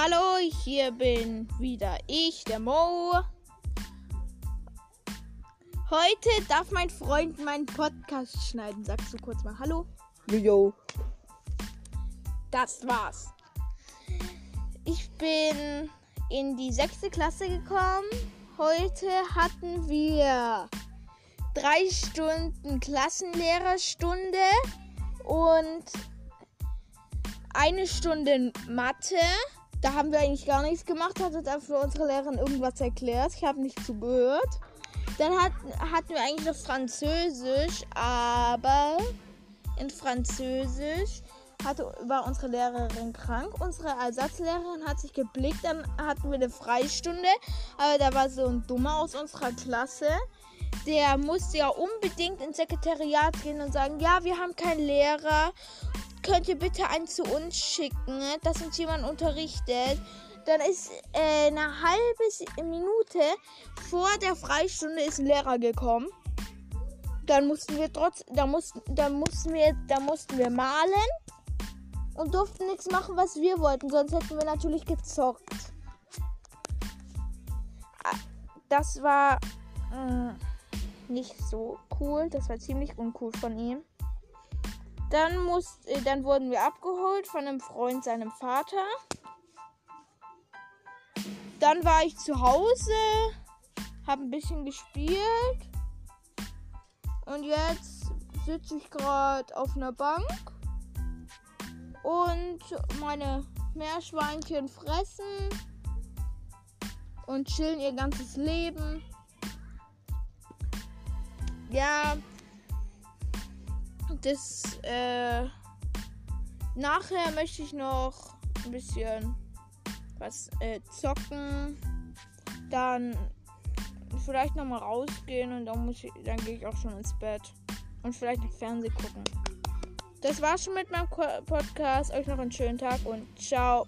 Hallo, hier bin wieder ich, der Mo. Heute darf mein Freund meinen Podcast schneiden. Sagst du kurz mal Hallo? Jojo. Das war's. Ich bin in die sechste Klasse gekommen. Heute hatten wir drei Stunden Klassenlehrerstunde und eine Stunde Mathe. Da haben wir eigentlich gar nichts gemacht, hat uns einfach unsere Lehrerin irgendwas erklärt. Ich habe nicht zugehört. Dann hat, hatten wir eigentlich noch Französisch, aber in Französisch hatte, war unsere Lehrerin krank. Unsere Ersatzlehrerin hat sich geblickt, dann hatten wir eine Freistunde, aber da war so ein Dummer aus unserer Klasse. Der musste ja unbedingt ins Sekretariat gehen und sagen, ja, wir haben keinen Lehrer. Könnt ihr bitte einen zu uns schicken, dass uns jemand unterrichtet? Dann ist äh, eine halbe Minute vor der Freistunde ist ein Lehrer gekommen. Dann mussten wir trotz, da mussten, da mussten wir, da mussten wir malen und durften nichts machen, was wir wollten, sonst hätten wir natürlich gezockt. Ah, Das war äh, nicht so cool, das war ziemlich uncool von ihm. Dann, muss, äh, dann wurden wir abgeholt von einem Freund seinem Vater. Dann war ich zu Hause, habe ein bisschen gespielt. Und jetzt sitze ich gerade auf einer Bank und meine Meerschweinchen fressen und chillen ihr ganzes Leben. Ja, das äh, nachher möchte ich noch ein bisschen was äh, zocken, dann vielleicht noch mal rausgehen und dann muss ich, dann gehe ich auch schon ins Bett und vielleicht noch Fernsehen gucken. Das war's schon mit meinem Podcast. Euch noch einen schönen Tag und ciao.